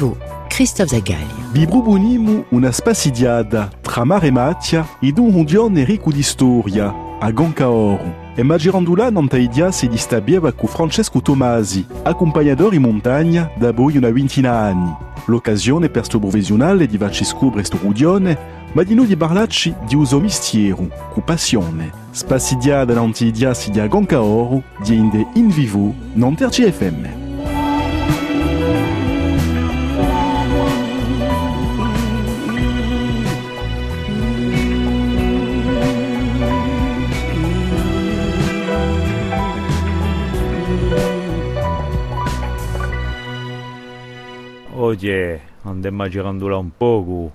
vivo, Christophe Zagali. Bibrubunimu una spasidiada tra mare matia ed un undione ricco di storia, a Goncaoru. E Magirandula Nantaidia si distabieva con Francesco Tomasi, accompagnatore in montagna da poi una ventina anni. L'occasione per sto provvisionale di farci scoprire sto rudione, ma di noi di parlarci di uso mistieru, cu passione. Spasidiada Nantaidia si dia Goncaoru, di inde in vivo, non terci FM. Oggi andiamo girando un poco,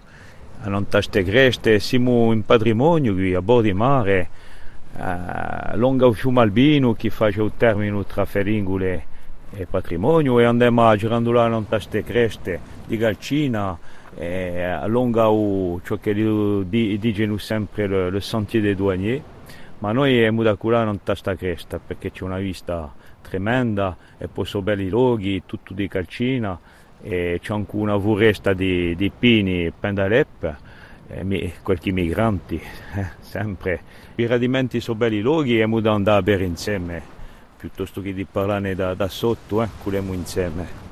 a non taste creste, siamo in patrimonio qui a bordo di mare, eh, lungo fiume Albino che fa il termine tra Feringule e patrimonio e andiamo a girando là non taste creste di Galcina, e lungo ciò che di, dicono sempre il sentier dei douaniers, ma noi siamo da là non tasta cresta perché c'è una vista tremenda e poi sono belli luoghi, tutto di Calcina e c'è anche una foresta di, di pini Pendalep, e qualche migranti, eh, sempre. I radimenti sono belli luoghi e dobbiamo andare a bere insieme, piuttosto che di parlare da, da sotto, eh, culiamo insieme.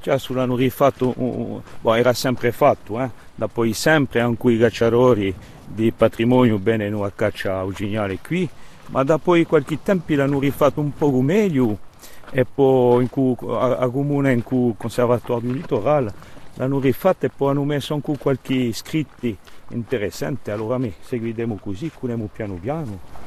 Ciò l'hanno rifatto, uh, boh, era sempre fatto, eh, da poi sempre anche i cacciatori di patrimonio bene noi a caccia originale qui, ma da poi qualche tempo l'hanno rifatto un po' meglio e poi in cui, a, a comune in cui conservatorio du littoral l'hanno rifatta e poi hanno messo anche qualche scritti interessanti allora mi seguiremo così curiamo piano piano.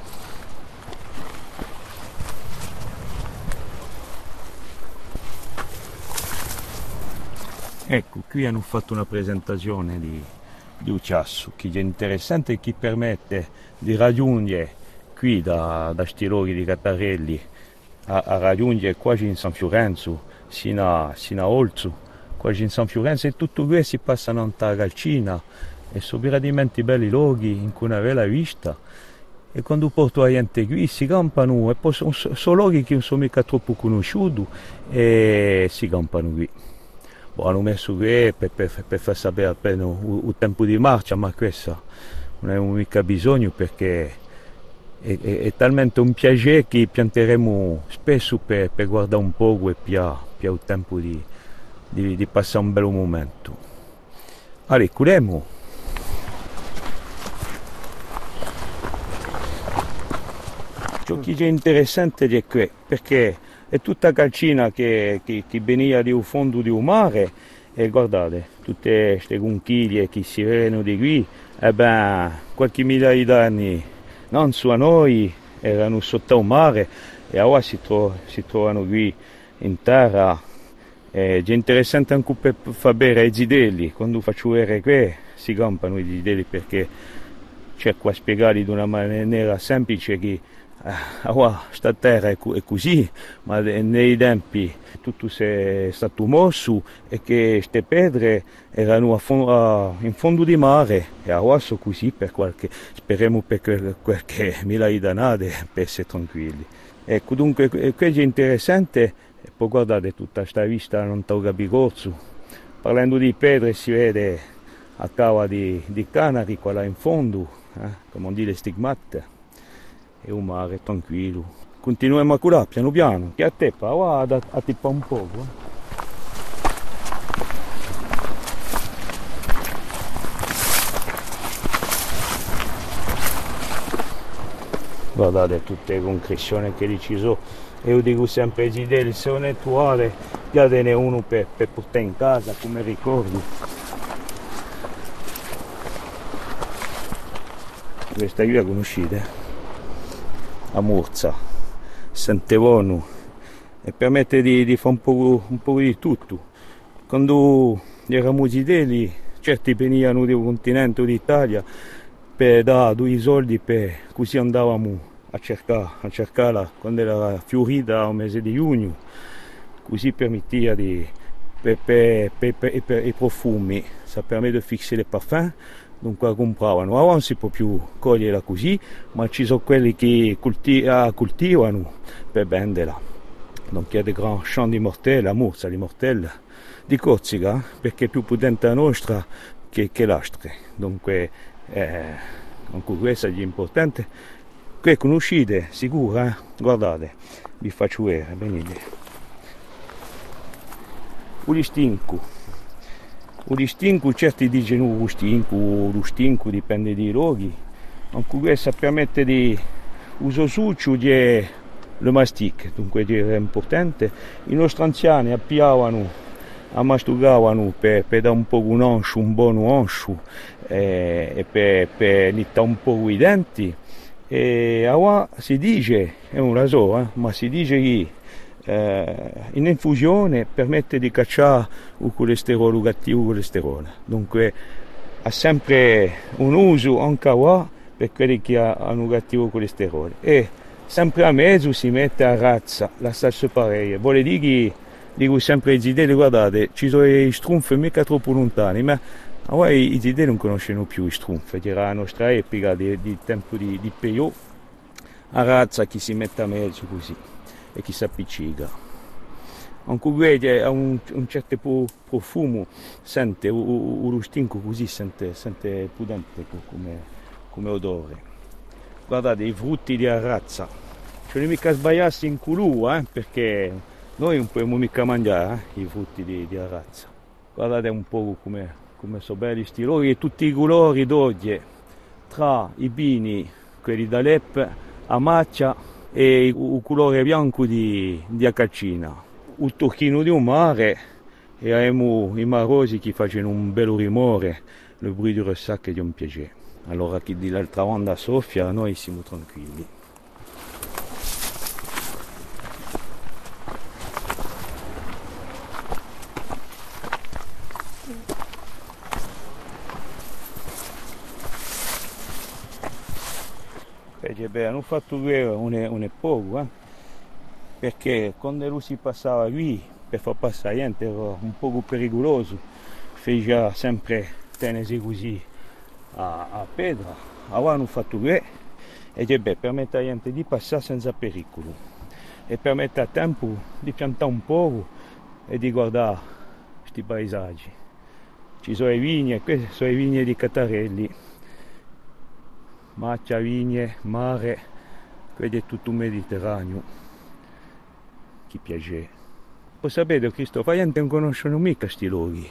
Ecco qui hanno fatto una presentazione di, di Uciasso che è interessante e che permette di raggiungere qui da, da Stilori di Cattarelli a, a raggiungere quasi in San Fiorenzo, sino a, sino a Olzo, quasi in San Fiorenzo e tutto questo si passa a Galcina e sono veramente belli luoghi in cui una bella vista e quando porto la gente qui si campano e poi sono, sono luoghi che non sono mica troppo conosciuti e si campano qui. Boh, hanno messo qui per, per, per far sapere appena il, tempo di marcia ma questo non è mica bisogno perché è, è, è, talmente un piacere che pianteremo spesso per, per guardare un po' e più il tempo di, di, di, passare un bel momento. Allora, curemo. Ciò che è interessante è qui, perché è tutta calcina che, che, che veniva dal fondo un mare e guardate, tutte queste conchiglie che si vedono di qui, e ben, qualche migliaia d'anni non su a noi, erano sotto il mare e ora si, tro- si trovano qui in terra. È interessante anche per far bere i zidelli, quando faccio vedere qui si campano i zidelli perché cerco a spiegarli in una maniera semplice che eh, sta terra è, così, ma nei tempi tutto è stato mosso e che queste pedre erano fondo, in fondo di mare e ora sono così per qualche, speriamo per qualche di anni per essere tranquilli. Ecco, dunque, questo è interessante, poi guardate tutta questa vista non tolga bigozzo. Parlando di pedre si vede a cava di, di Canari, qua là in fondo, eh, come le stigmate e un mare tranquillo. Continuiamo a curare piano piano, che a te guarda a tippa un po'. Eh. Guardate tutte le concrezioni che deciso e io dico sempre Gideli se non è tuale datene uno per, per portare in casa come ricordo questa qui la conoscete? A Murza, Sant'Evonu e permette di, di fare un po', un po', di tutto. Quando eravamo zideli, certi venivano del continente d'Italia per dare due soldi per così andavamo a cercare, a cercarla quando era fiorita al mese di giugno, così permetteva di per, per, per, per, i profumi, ça permet de fixer les parfums dunque compravano. Ora non si può più coglierla così, ma ci sono quelli che colti- ah, coltivano per venderla. a des grands champs di la murza di mortelle, di Corsica, perché è più potente la nostra che, che l'altra. Dunque, eh, anche questo è importante. Qui conoscete, sicuro, eh? guardate, vi faccio vedere, venite. O listinco. O listinco, certi dicono lo stinco dipende dai luoghi. Anche questo permette di uso succio di le mastic, dunque è importante. I nostri anziani appiavano a mastugavano per, per dare un po' un anscio, un buon anscio eh, e per, per nittare un po' i denti. E ora si dice, è un raso, eh, ma si dice che eh, in infusione permette di cacciare il colesterolo, cattivo colesterolo. Dunque ha sempre un uso anche qua per quelli che hanno cattivo colesterolo. E sempre a mezzo si mette a razza la stessa pareia. Vuole dire che dico sempre ai zideli, guardate, ci sono i strumfi mica troppo lontani, ma ora i zideli non conoscono più i strumfi, era la nostra epoca di, di tempo di, di Peyo, a razza che si mette a mezzo così e chi si appiccica. Anche vedi ha un, un certo profumo, sente, lo stinco così sente, sente pudente come, come odore. Guardate i frutti di arrazza, ce ne mica sbagliarsi in culo, eh, perché noi non possiamo mica mangiare eh, i frutti di, di arrazza. Guardate un po' come, come sono belli sti lori e tutti i colori d'oggi, tra i bini, quelli d'Alep, a maccia e il colore bianco di, di Acaccina. Il tocchino di un mare e abbiamo i marosi che facciano un bel rumore, il bruit du ressac di un piacere. Allora chi di l'altra banda soffia, noi siamo tranquilli. Invece beh, hanno fatto due un, un poco, eh? perché quando lui si passava qui per far passare niente era un poco pericoloso, faceva sempre tenere così a, a pedra, ora hanno fatto due e beh, permette alla gente di passare senza pericolo e permette a tempo di piantare un po' e di guardare questi paesaggi. Ci sono le vigne, queste sono le vigne di Catarelli macchia, vigne, mare, vede tutto il Mediterraneo. Chi piace. Poi sapete, Cristo, la gente non conoscono mica questi luoghi,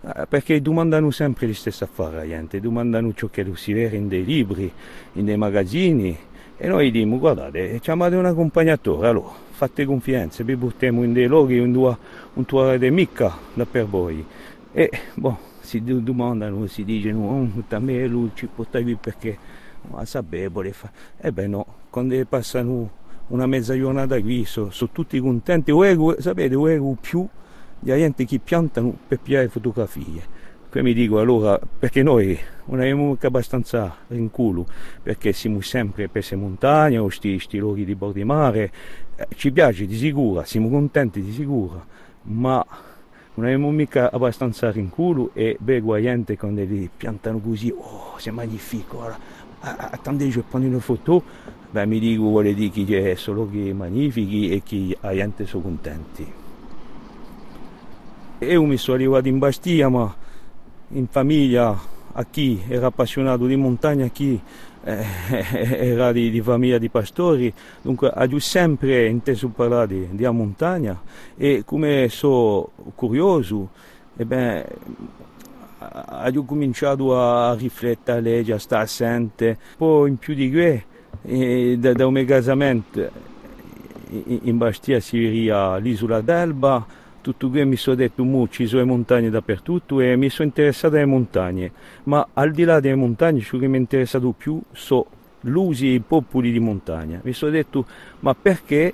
eh, perché domandano sempre le stesse affari gente, domandano ciò che si vede in dei libri, in dei magazzini, e noi diciamo, guardate, chiamate un accompagnatore, allora, fate confidenza, vi buttiamo in dei luoghi, in due, un tuo di mica da per voi. E, boh, si domandano, si dicono, oh, da me lui ci portavi perché ma sapevole. E beh no, quando passano una mezza giornata qui sono, sono tutti contenti, o sapete, o più di gente che piantano per piare fotografie. Qui mi dico allora, perché noi non abbiamo abbastanza in culo, perché siamo sempre per queste montagne o questi luoghi di bordo di mare, eh, ci piace di sicuro, siamo contenti di sicuro, ma non abbiamo mica abbastanza in culo e vedo la gente quando li piantano così, oh, c'est magnifique, ora attendez, je vais prendre une photo, ben, mi dico vuole dire che è solo che magnifici e che la gente sono contenti. Io mi sono arrivato in Bastia, ma in famiglia a chi? Era appassionato di montagna, a chi? Eh, era di, di, famiglia di pastori, dunque ho sempre inteso parlare di, di montagna. E come sono curioso, e ben, ho cominciato a riflettere, a stare assente. Poi in più di questo, da, da un casamento in Bastia si via l'isola d'Elba, tutto questo mi sono detto, mo ci sono montagne dappertutto e mi sono interessato alle montagne, ma al di là delle montagne ciò che mi è interessato più sono l'usi e i popoli di montagna. Mi sono detto, ma perché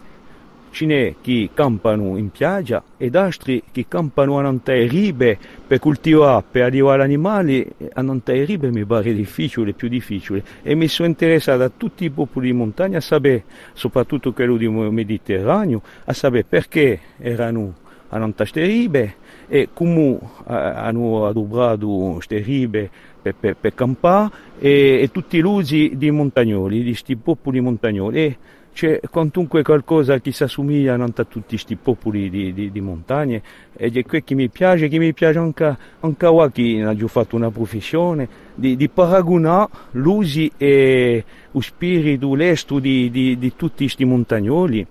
ce n'è chi campano in piaggia ed altri che campano a Nantai ribe per coltivare, per arrivare animali, a Nantai ribe mi pare difficile, più difficile. E mi sono interessato a tutti i popoli di montagna a sapere, soprattutto quello del Mediterraneo, a sapere perché erano a Nantai ribe e come hanno adobrato queste ribe per, per, per campare e, e tutti gli usi di montagnoli, di questi popoli montagnoli. E c'è quantunque qualcosa che si assomiglia a tutti questi popoli di, di, di, montagne ed è quello che mi piace, che mi piace anche, anche a chi ha già fatto una professione, di, di paragonare l'usi e lo spirito, l'esto di, di, tutti questi montagnoli.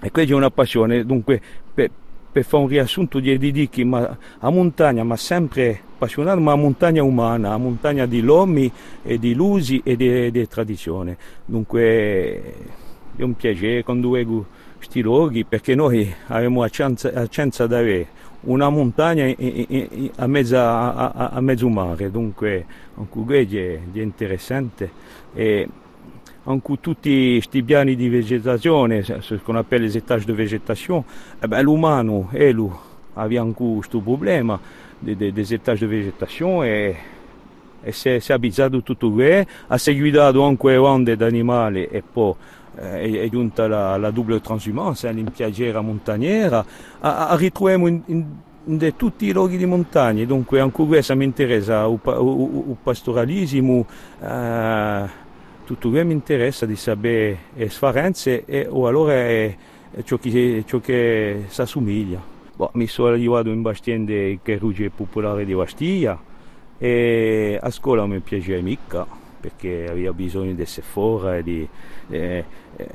E questa è una passione, dunque per, per fare un riassunto di Didichi, ma a montagna, ma sempre appassionato, ma a montagna umana, a montagna di lomi e di lusi e di tradizione. Dunque è un piacere vedo questi luoghi perché noi abbiamo la chance, di avere una montagna a mezzo, a, a, a mezzo mare, dunque anche questo è, è interessante. E anche tutti questi piani di vegetazione, ce qu'on appelle les étages de végétation, eh l'umano e lui aveva anche questo problema dei, étages de végétation e, e si è abituato tutto questo, ha seguito anche onde d'animali e poi eh, è giunta la, la double transumanza, l'impiaggiera montaniera, a, a ritroviamo in, in, in, tutti i luoghi di montagna, dunque anche questo mi interessa, il pastoralismo, eh, tutto questo mi interessa di sapere le sfarenze e o allora è, ciò, che, che si assomiglia. Boh, mi sono arrivato in Bastiende che è popolare di Bastiglia e a scuola mi piaceva mica perché aveva bisogno di essere fuori, di, eh, eh,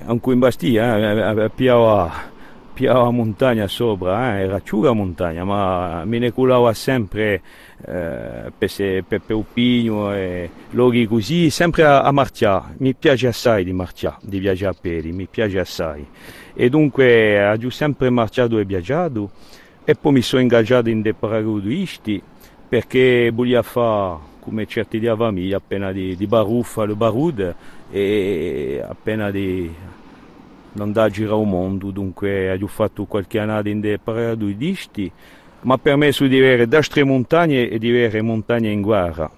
anche in Bastia, eh, piava, piava montagna sopra, eh, era ciuga montagna, ma mi ne culava sempre eh, per, per, e luoghi così, sempre a, a marciare. Mi piace assai di marciare, di viaggiare a piedi, mi piace assai. E dunque ho sempre marciato e viaggiato e poi mi sono ingaggiato in dei paragonisti perché volevo fare come certi di famiglia, appena di, di baruffa, le barud e appena di andare a girare il mondo, dunque ho fatto qualche anno in paradisti, mi ha permesso di avere dastre montagne e di avere montagne in guerra,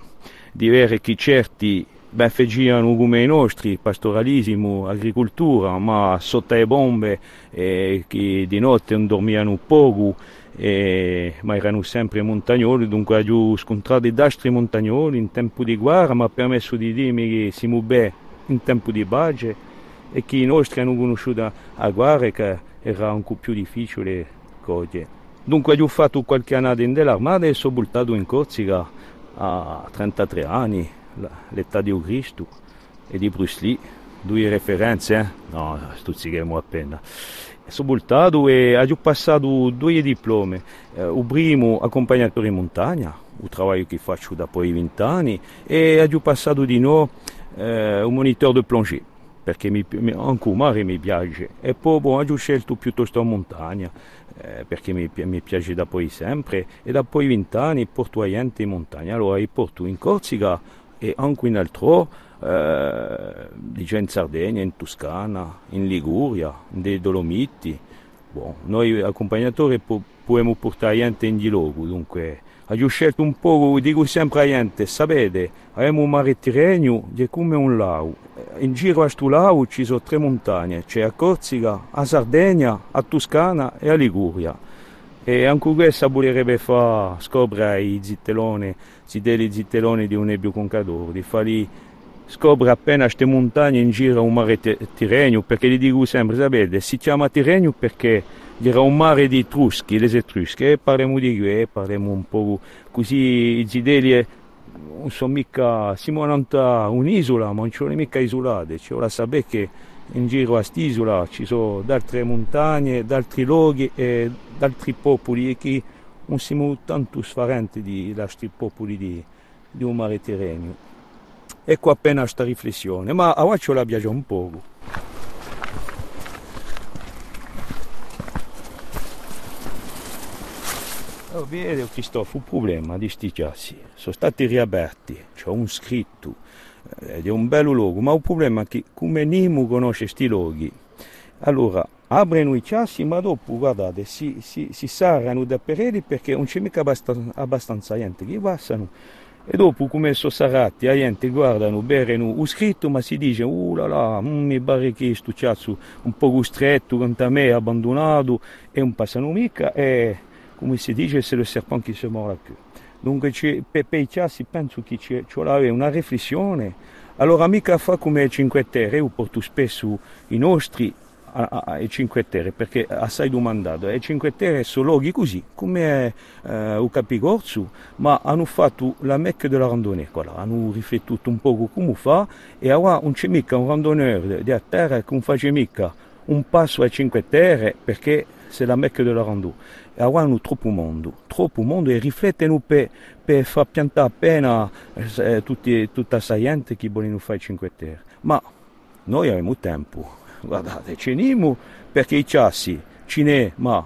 di avere chi certi ben facevano come i nostri, pastoralismo, agricoltura, ma sotto le bombe, e che di notte non dormivano poco, e, ma erano sempre montagnoli, dunque ho scontrato dei dastri montagnoli in tempo di guerra, mi ha permesso di dirmi che siamo bene in tempo di pace e che i nostri hanno conosciuto la guerra che era po' più difficile cose. Dunque ho fatto qualche anno nell'armata e sono buttato in Corsica a 33 anni, l'età di Cristo e di Bruce Lee, due referenze, eh? no, stuzzichiamo appena sono buttato e ho passato due diplomi. Eh, il primo accompagnatore in montagna, il lavoro che faccio da poi 20 anni, e ho passato di nuovo eh, un monitor di plongée, perché mi, anche il mare mi piace. E poi bon, ho scelto piuttosto la montagna, eh, perché mi, mi, piace da poi sempre, e da poi 20 anni porto gente in montagna. Allora porto in Corsica e anche in altro eh, dice in Sardegna, in Toscana, in Liguria, nei Dolomiti. Bon, noi accompagnatori possiamo portare gente in dialogo, dunque ho scelto un po', dico sempre a gente, sapete, abbiamo un mare Tirreno è come un lago. In giro a questo lago ci sono tre montagne, c'è a Corsica, a Sardegna, a Toscana e a Liguria. E anche questo volerebbe far scoprire i zitelloni, i zitelloni di un nebbio concadore, di farli scopre appena queste montagne in giro un mare Tirreno, perché gli dico sempre, sapete, si chiama Tirreno perché era un mare di Etruschi, le Etrusche, e parliamo di questo, parliamo un po' così, i Zideli non sono mica, siamo un'isola, ma non sono mica isolate, cioè ora sapere che in giro a quest'isola ci sono altre montagne, altri luoghi e altri popoli e che non siamo tanto sfarenti di altri popoli di, di un mare Tirreno. Ecco appena questa riflessione, ma a oggi la viaggia un po'. Oh, vede Cristoforo, un problema di sti chassi. Sono stati riaperti, c'è un scritto, ed è un bello luogo, ma il problema è che come Nimo conosce questi luoghi, allora aprono i chassi, ma dopo, guardate, si, si, si sarano da peredi perché non c'è mica abbastanza, abbastanza gente che passano e dopo come sono sarati, la gente guardano, berono un scritto, ma si dice, uh là là, mm, mi pare che sto cazzo un po' stretto, con me abbandonato, e non passano mica, e come si dice, c'est le serpent qui se mord la queue. Dunque per, i chassi penso che ci vuole una riflessione, Allora mica fa come 5 Terre, io porto spesso i nostri ai 5 Terre perché assai domandato. E 5 Terre sono luoghi così come eh, il Capigorzo ma hanno fatto la mecca della randonnée. Voilà. hanno riflettuto un po' come fa e ora non c'è mica un randonneur di terra che non fa mica un passo ai 5 Terre perché c'est la mecca della randonnée. E ora hanno troppo mondo troppo mondo e riflettono per, per far piantare appena eh, tutti, tutta la gente che vogliono fare 5 Terre. Ma noi abbiamo tempo guardate, ceniamo perché i chassi ce n'è, ma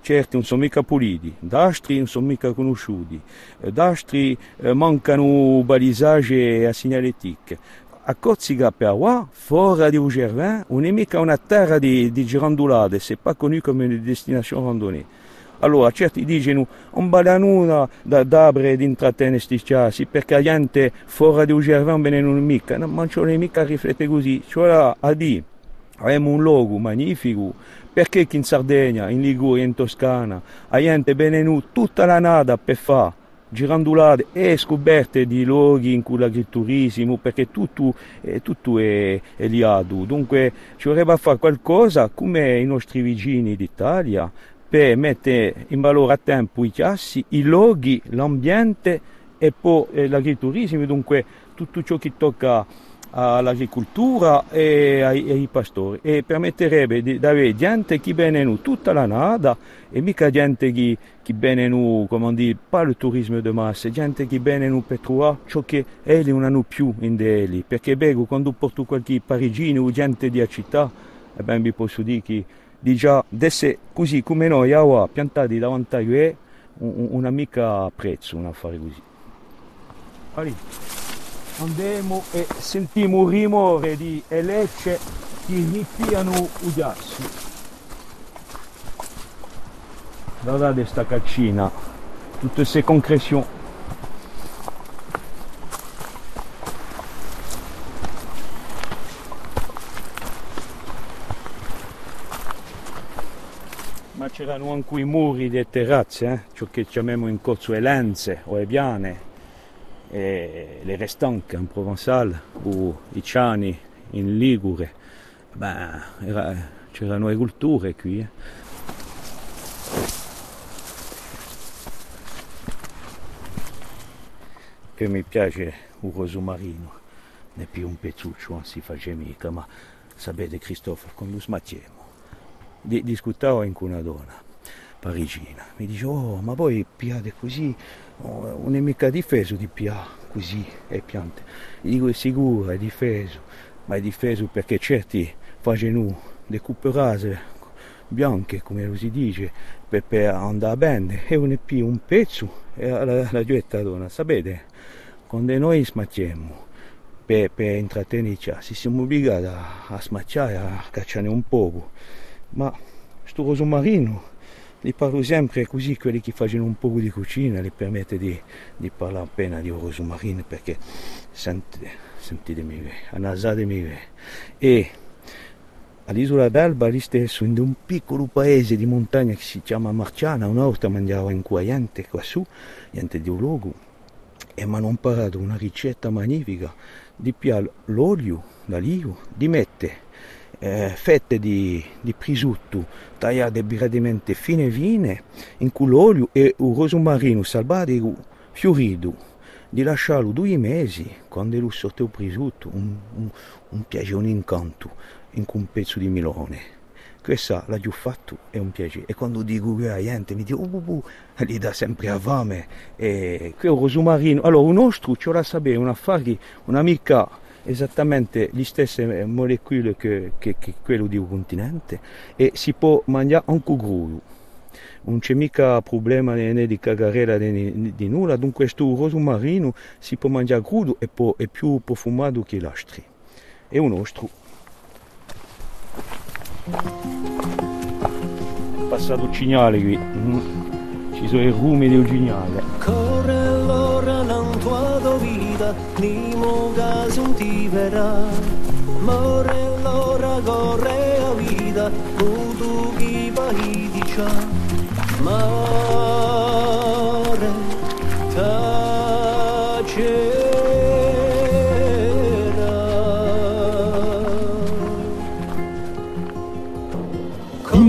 certi non sono mica puliti, d'altri non sono mica conosciuti, d'altri eh, mancano balisaggi e segnaletic. A Corsica per qua, fuori di Ugervin, non è mica una terra di, di girandolate, c'est pas connu come une destination randonnée. Allora, certi dicono, un balanuna da d'abre di intrattenere questi chassi, perché la gente fuori di Ugervin non mica, non, non c'è mica a riflettere così, cioè a dire Abbiamo un luogo magnifico perché in Sardegna, in Liguria, in Toscana, la gente viene tutta la nada per fare girandolate e scoperte di luoghi in cui l'agriturismo, perché tutto, eh, tutto è, è liato. Dunque ci vorrebbe fare qualcosa come i nostri vicini d'Italia per mettere in valore a tempo i chiassi, i luoghi, l'ambiente e poi eh, l'agriturismo, dunque tutto ciò che tocca all'agricoltura e ai, ai, pastori e permetterebbe di, di avere gente che viene tutta la nada e mica gente che, che viene come dire, pas il turismo di massa, gente che viene per trovare ciò che elli non hanno più in Delhi, perché bego quando porto qualche parigino o gente di città, e ben vi posso dire che di già, così come noi, a piantati davanti a lui, una mica prezzo un affare così. Allora andiamo e sentiamo un rumore di elecce che ripiano i ghiacci. Guardate questa caccina, tutte queste concrezioni. Ma c'erano anche i muri delle terrazze, eh? ciò che chiamiamo in corso le lenze o le piane e le restanche in Provençal o i ciani in Ligure, ben, era, c'erano le culture qui. Eh. Che mi piace un roso marino, ne più un pezzuccio, non si fa mica, ma sapete Cristoforo, quando smattiamo, di, discutavo con una donna parigina, mi dice, oh ma voi piate così, Oh, non è mica difeso di PA così le piante. Gli dico è sicuro, è difeso, ma è difeso perché certi facciano le cuperase bianche, come si dice, per, per andare bene, e più un pezzo e la, la gietta donna. Sapete, quando noi smacchiamo per, per intrattenerci, si siamo obbligati a, a smacciare, a cacciare un poco, ma sto roso marino gli parlo sempre così, quelli che fanno un po' di cucina, gli permette di, di parlare appena di rosmarino perché sentite, sentitemi, annasatemi e all'isola d'Alba lì stesso, in un piccolo paese di montagna che si chiama Marciana, una volta mangiavo in qua niente qua niente di un luogo, e mi hanno imparato una ricetta magnifica. Di piare l'olio d'alio, di mettere eh, fette di, di prisutto tagliate brevemente fine fine in l'olio e il rosmarino salvato fiorito di lasciarlo due mesi quando lo sotto il prisutto un, un, un piacere, un incanto in un pezzo di milone questo l'ha già fatto è un piacere e quando dico che la gente mi dice oh, oh, oh, gli dà sempre a fame. E un rosmarino allora un nostro ce la sapere un affare un'amica esattamente le stesse molecole che, che, che quello di un continente e si può mangiare anche crudo. Non c'è mica problema né di cagarella né di nulla, dunque questo roso marino si può mangiare crudo e poi è più profumato che l'altro. È un nostro. Passato cignale qui, mm. ci sono i rumi del cignale. guida, nimoga zuntivera. More lora gorrea vida, budugi bahidicha. Mare, tacera.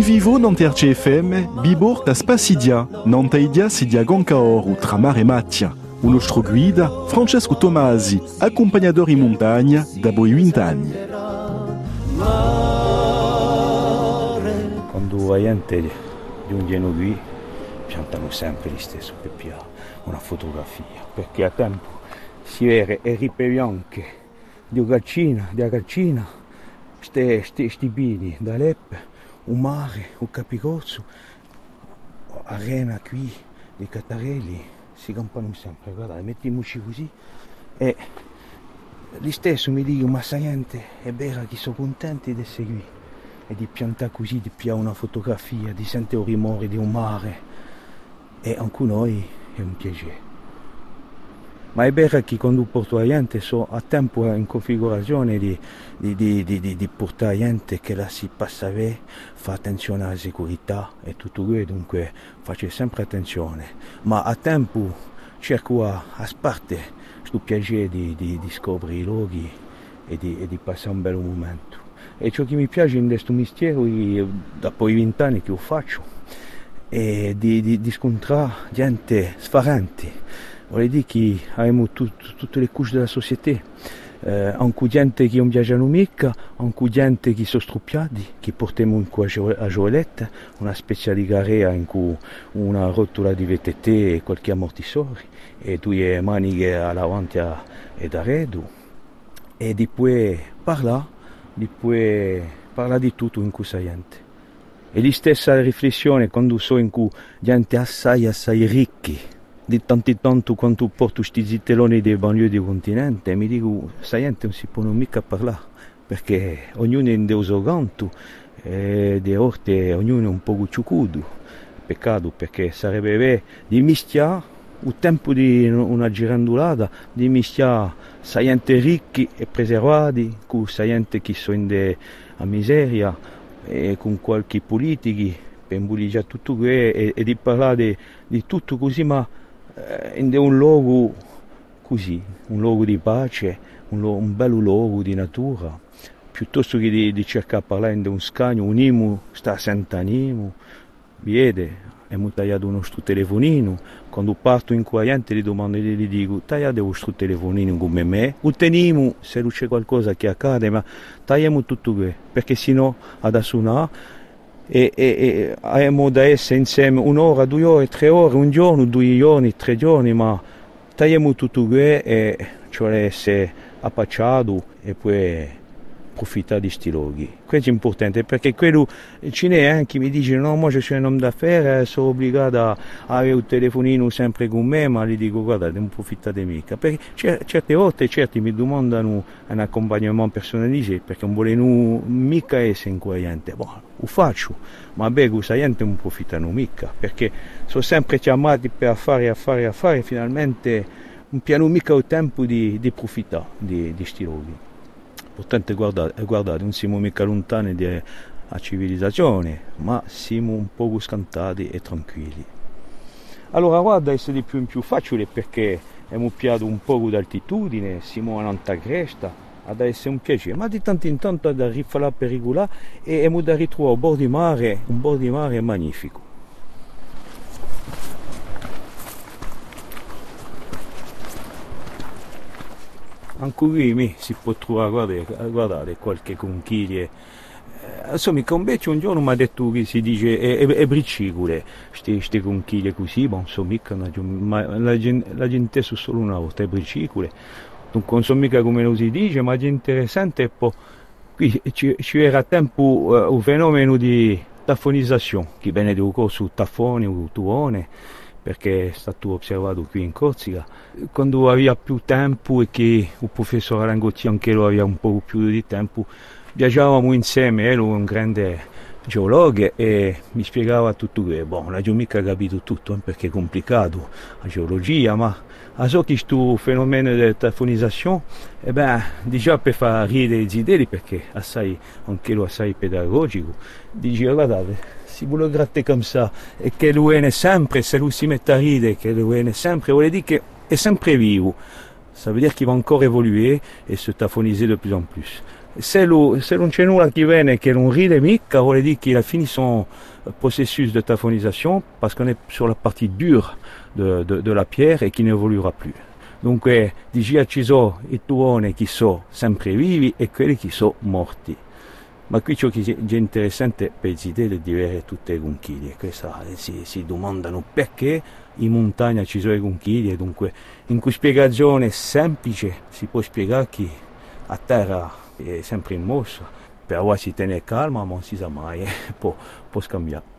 vivo nanterche FM, bibor ta spasidia, nantaidia sidia goncaor ou tramar ematia. Un nostro guida, Francesco Tomasi, accompagnatore in montagna da boi 20 anni. Quando la gente giungono qui, piantano sempre gli stessi per una fotografia, perché a tempo si vede e ripete anche di Gaccina, di Gaccina, questi bini da Leppe, un mare, un capigozzo, arena qui, di Catarelli, si campano sempre, guardate, mettiamoci così e gli stesso mi dicono, ma sai niente, è vero che sono contenti di essere qui e di piantare così, di piantare una fotografia, di sentire il rumore di un mare e anche noi è un piacere. Ma è vero che quando porto gente sono a tempo in configurazione di, di, di, di, di portare gente che la si passa bene, fa attenzione alla sicurezza e tutto questo, dunque faccio sempre attenzione. Ma a tempo cerco a, a parte questo piacere di, di, di scoprire i luoghi e di, e di passare un bel momento. E ciò che mi piace in questo mistero, dopo i vent'anni che lo faccio, è di, di, di scontrare gente sfarante vuol dire che abbiamo tut, tutte le couche della società, eh, anche gente che non viaggiano mica, anche gente che sono struppiati, che portiamo in cui a gioeletta, una specie di garea in cui una rottura di VTT e qualche ammortissore, e due maniche all'avanti e d'arredo, e poi parlare, poi parlare di tutto in questa gente. E la stessa riflessione quando so in cui gente assai assai ricchi, di tanto in tanto quando porto questi zitelloni dei banlieue del continente mi dico, sai non si può mica parlare, perché ognuno è in deuso ganto e di orte ognuno è un po' ciucudo. Peccato perché sarebbe bene di mischiare il tempo di una girandolata, di mischiare saiente ricchi e preservati con saiente che sono in a miseria e con qualche politici per imbuligiare tutto questo e, e, di parlare di, di tutto così ma eh, è un luogo così, un luogo di pace, un, luogo, un bel luogo di natura, piuttosto che di, di cercare di parlare di un scagno, un imu sta sent'animo, vede, abbiamo tagliato uno sto telefonino, quando parto in qua gli domando e gli dico tagliate questo telefonino come me, otteniamo se c'è qualcosa che accade, ma tagliamo tutto questo, perché sennò ad suonare e, e, e abbiamo da essere insieme un'ora, due ore, tre ore, un giorno, due giorni, tre giorni, ma tagliamo tutto questo e cioè essere appacciato e poi approfittare di questi luoghi. Questo è importante perché quello ce n'è anche mi dice no, ma io sono un uomo d'affari, sono obbligato a avere un telefonino sempre con me, ma gli dico guarda, non approfittate mica. Perché certe volte certi mi domandano un accompagnement personalizzato perché non vogliono mica essere incoerente. Boh, lo faccio, ma beh, questa gente non approfittano mica perché sono sempre chiamati per affari, affari, affari e finalmente non hanno mica il tempo di, di approfittare di questi luoghi. Importante guardate, guardate, non siamo mica lontani dalla civilizzazione, ma siamo un po' scantati e tranquilli. Allora guarda essere di più in più facile perché abbiamo piato un po' d'altitudine, siamo a un'alta cresta, ad essere un piacere, ma di tanto in tanto ad arrivare per regolare e abbiamo da ritrovare un bordo di mare, un bordo di mare magnifico. Anche qui si può trovare, guardate, guardate qualche conchiglie. Eh, insomma, invece un giorno mi ha detto che si dice è, è, è briccicole, queste conchiglie così, ma insomma, ma la, gente, la gente su solo una volta, è briccicole. Non so mica come lo si dice, ma è interessante è poi, qui ci, ci era tempo uh, un fenomeno di tafonizzazione, che viene da corso taffone, un tuone, perché è stato osservato qui in Corsica. Quando aveva più tempo e che il professor Arangotti anche lo aveva un po' più di tempo, viaggiavamo insieme, ero un grande geologo e mi spiegava tutto questo. Bon, non ho mica capito tutto eh, perché è complicato la geologia, ma a so che questo fenomeno di telefonizzazione, eh ben, già per far ridere i zideri, perché assai, anche lo assai pedagogico, dice guardate, si vuole gratte come ça e che lui è sempre, se lui si mette a ridere, che lui è sempre, vuol dire che è sempre vivo. Ça veut dire qu'il va encore évoluer et se tafoniser de plus en plus. Se, lui, se non c'è nulla che viene che non ride mica, vuol dire qu'il a fini son processus de tafonisation parce qu'on est sur la partie dure de la pierre et qui n'évoluera plus. Dunque, di Gia ci sono i tuoni che sono sempre vivi e quelli che sono morti. Ma qui ciò che è interessante per i è di avere tutte le conchiglie. Questa, si, si domandano perché in montagna ci sono le conchiglie. Dunque, in cui spiegazione semplice si può spiegare che a terra è sempre in mossa, però si tiene calma, ma non si sa mai, eh, può, può scambiare.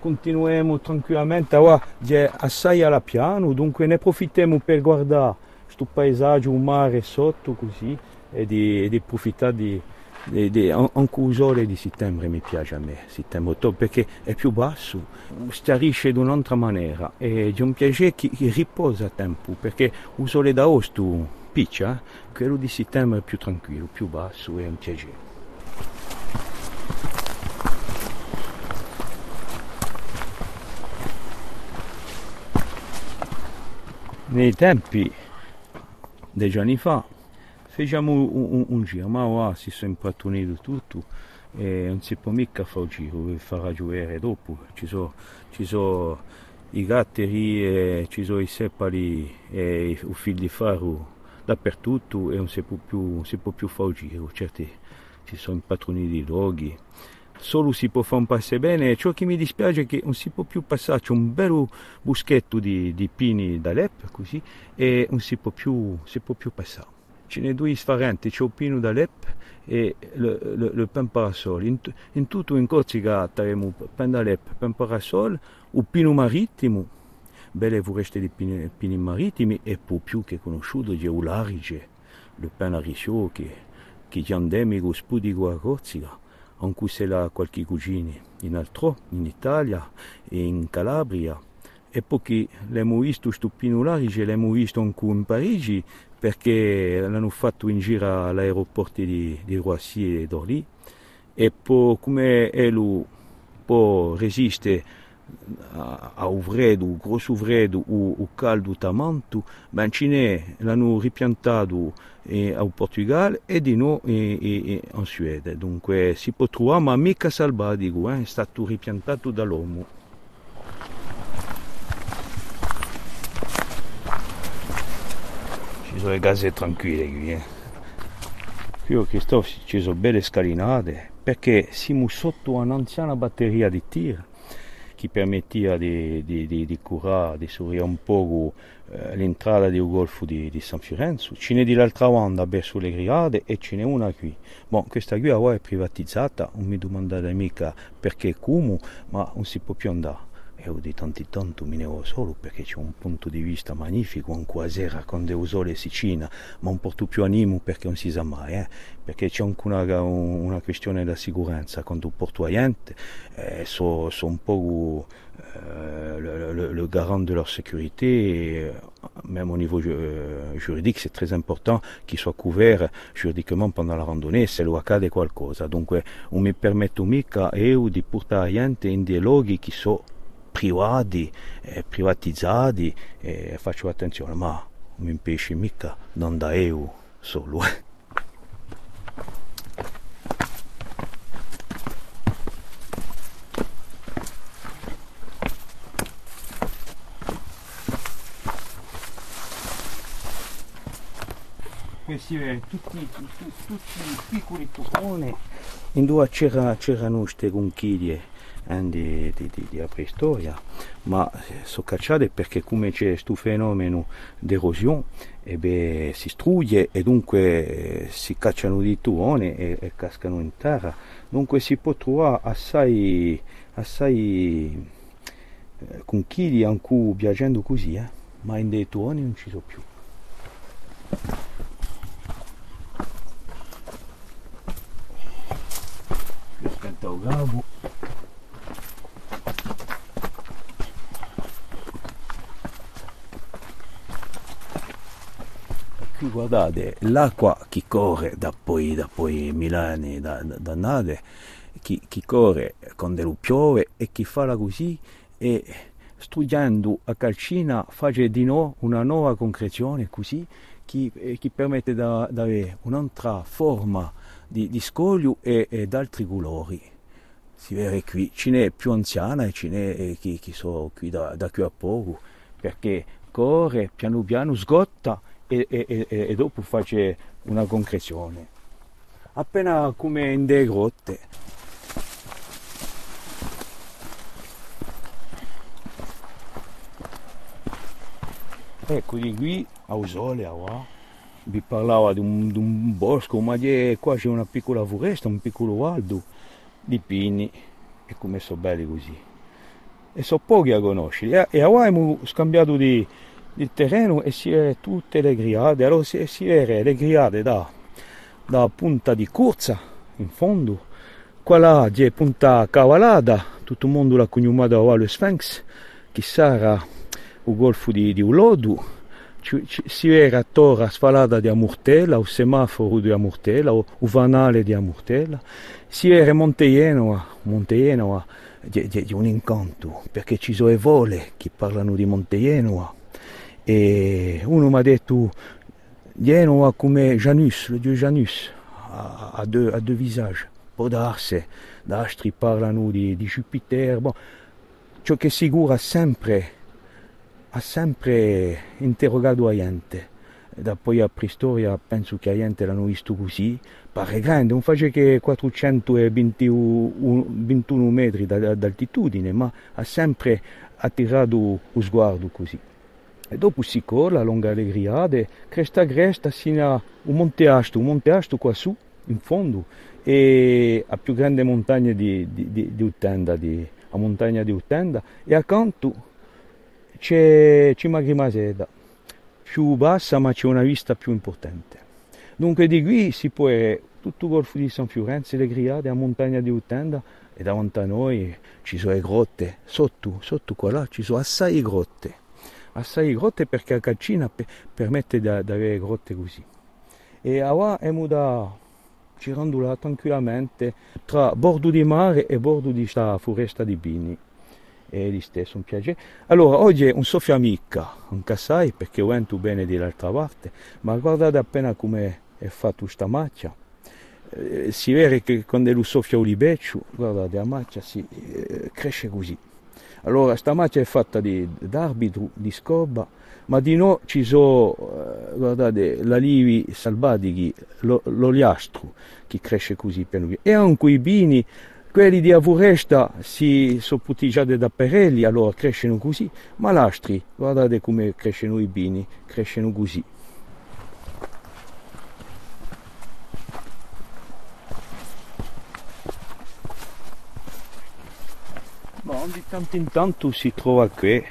Continuiamo tranquillamente, ora è assai alla piano, dunque ne approfittiamo per guardare questo paesaggio, un mare sotto così, e di, di approfittare di, anche il sole di settembre mi piace a me, settembre perché è più basso, starisce in un'altra maniera e è un piacere che, riposa a tempo, perché il sole d'agosto piccia, quello di settembre è più tranquillo, più basso e un piacere. Nei tempi degli anni fa facciamo un, un, un giro, ma ora si sono impattoniti tutto e non si può mica fare il giro, per far giocare dopo. Ci sono, sono i gatteri, ci sono i seppali e i fili di faro dappertutto e non si può più, non si può più fare il giro, certi ci sono patroni di droghi. Solo si può fare un passo bene, ciò che mi dispiace è che non si può più passare, c'è un bel buschetto di, di pini d'Alep così e non si può più, si può più passare. Ce ne due sfarenti, c'è il pino d'Alep e il pen parasol. In, in, tutto in Corsica avremo pen d'Alep, pen parasol, il pino marittimo belle foreste di pini, pini marittimi e poi più che conosciuto di Ularice, il Penariscio che, che è endemico spudico a Corsica, anche se ha qualche cugino in altro, in Italia e in Calabria. E poi l'abbiamo visto questo pino Ularice, l'abbiamo visto anche in Parigi perché l'hanno fatto in giro all'aeroporto di, di Roissy e d'Orly e poi come lui può resistere ao vredo, o grosso vredo, o, caldo tamanto, ben cine l'hanno ripiantato eh, al Portugal e di no eh, eh, in Suede. Dunque si può trovare, ma mica salvatico, eh, è stato ripiantato dall'uomo. Ci sono le case tranquille qui. Eh. Qui Christophe ci sono belle scalinate perché siamo sotto un'anziana batteria di tir che permetteva di, di, di, di curare, di surire un po' eh, l'entrata del golfo di, San Fiorenzo. Ce n'è dall'altra banda verso le Griade e ce n'è una qui. Bon, questa qui ora è privatizzata, non mi domandate mica perché e come, ma non si può più andare io di tanti tanto mi ne ho solo perché c'è un punto di vista magnifico, un quasera con delle usole sicina, ma un po' più animo perché non si sa mai, eh? perché c'è anche una, una questione della sicurezza, quando porto a gente, eh, sono so un po' eh, le, le, le, garant de leur même au niveau euh, juridique, c'est très important qu'ils soient couverts juridiquement pendant la randonnée se lo accade qualcosa. Dunque, non mi permetto mica io di portare gente in dei luoghi che sono privati, eh, privatizzati, eh, faccio attenzione, ma mi impedisce mica non da EU solo. Eh. Questi tutti, tutti, tutti piccoli tuoni, in dove c'erano queste conchiglie eh, di, di, di, di preistoria, ma sono cacciate perché come c'è questo fenomeno di erosione e beh, si strugge e dunque eh, si cacciano di tuone e, e, cascano in terra. Dunque si può trovare assai, assai eh, conchigli anche viaggiando così, eh? ma in dei tuoni non ci sono più. Aspetta, Gabo. guardate, l'acqua che corre da poi, da poi Milani, da, da, da Nade, chi, chi, corre quando piove e chi fa così e studiando a Calcina fa di no una nuova concrezione così che, che permette di avere un'altra forma di, di scoglio e, e altri colori. Si vede qui, ce n'è più anziana e ce n'è che, che sono qui da, da qui a poco, perché corre piano piano, sgotta e, e, e dopo fa una concrezione. Appena come in delle grotte. Ecco di qui a a qua vi parlava di un, di un bosco, ma di, qua c'è una piccola foresta, un piccolo valdo di pini e come sono belli così. E sono pochi a conoscere. E ora abbiamo scambiato di, di, terreno e si vede tutte le griade. Allora si, si vede le griade da, da punta di corsa in fondo, qua là c'è punta cavalada, tutto il mondo l'ha cognomato a lo Sphinx, che sarà il golfo di, di Ulodu. Si era torre sfalata di Amurtella, o semaforo di Amurtella, o vanale di Amurtella, si era Monte Genoa, Monte Genoa di, di, di, un incanto, perché ci sono le vole che parlano di Monte Genoa, e uno mi ha detto Genoa come Janus, il dio Janus, ha, due, ha due visaggi, può darsi, altri parlano di, di Jupiter, bon, ciò che sicura sempre ha sempre interrogato la gente. Da poi a Pristoria penso che la gente l'hanno visto così, pare grande, non face che 421 metri d'altitudine, ma ha sempre attirato lo sguardo così. E dopo si corre lungo le griade, cresta cresta, sino a un monte Asto, un monte Asto qua su, in fondo, e la più grande montagna di, di, di, di Utenda, di, la montagna di Utenda, e accanto c'è Cimagrimaseda, più bassa ma c'è una vista più importante. Dunque di qui si può tutto il golfo di San Fiorenzo, le griade, la montagna di Utenda e davanti a noi ci sono le grotte, sotto, sotto qua là ci sono assai grotte, assai grotte perché la Calcina permette di avere grotte così. E ora abbiamo da girando là tranquillamente tra bordo di mare e bordo di questa foresta di Bini e gli stesso un piacere. Allora, oggi è un soffia micca, un cassai, perché ho vento bene dall'altra parte, ma guardate appena come è fatto questa macchia. Eh, si vede che quando lo soffia un libeccio, guardate, la macchia si eh, cresce così. Allora, questa macchia è fatta di d'arbitro, di scoba, ma di no ci sono, eh, guardate, l'alivi salvatichi, l'oliastro, che cresce così piano piano, e anche i bini, quelli di Avuresta si sono putiggiati da perelli, allora crescono così, ma gli altri, guardate come crescono i bini, crescono così. Ma di tanto in tanto si trova qui,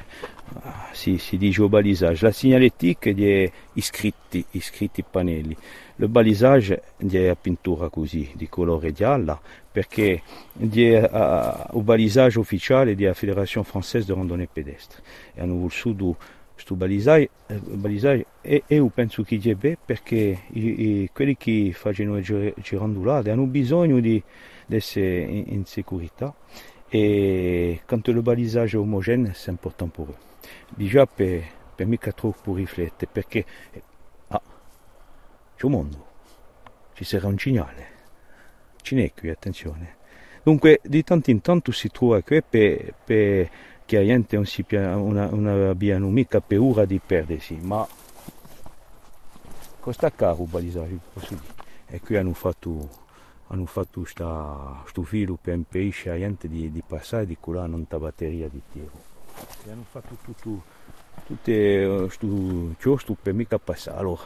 si, si dice o balisage, la segnaletica di iscritti, iscritti pannelli. Il balisage a pittura così, di colore gialla, perché è uh, il balisage ufficiale della Federazione Française de Randonnée Pédestre. E hanno voluto questo balisage, eh, balisage e io penso che è bene perché i, i, quelli che fanno girandolate hanno bisogno di, essere in, in sicurezza e quando il balisage è omogeneo è importante per eux. Déjà per, per mica troppo riflettere perché ah, c'è un mondo, ci sarà un segnale ce n'è qui, attenzione. Dunque di tanto in tanto si trova qui per, per che la gente non, si, una, mica paura di perdersi, ma costa caro il balisaggio, dire. E qui hanno fatto hanno fatto questo filo per impedire la gente di, di passare di quella non batteria di tiro. E hanno fatto tutto, questo uh, chiostro per mica passare. Allora,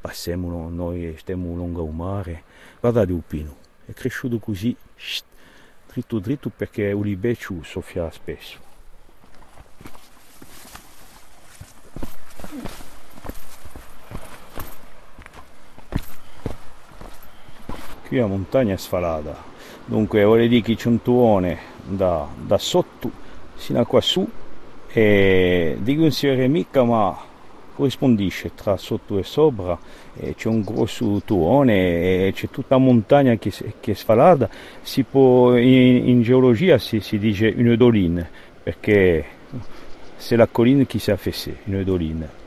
passiamo noi, stiamo lungo il mare, guardate il pino è cresciuto così dritto dritto perché Ulibeciu soffia spesso la montagna è sfalata dunque vuole dire che c'è un tuone da, da sotto sino a qua su e si vede mica ma corrispondisce tra sotto e sopra, eh, c'è un grosso tuone, eh, c'è tutta una montagna che, che è sfalata, si può, in, in geologia si, si, dice une doline, perché c'est la colline qui s'est affaissée, une doline.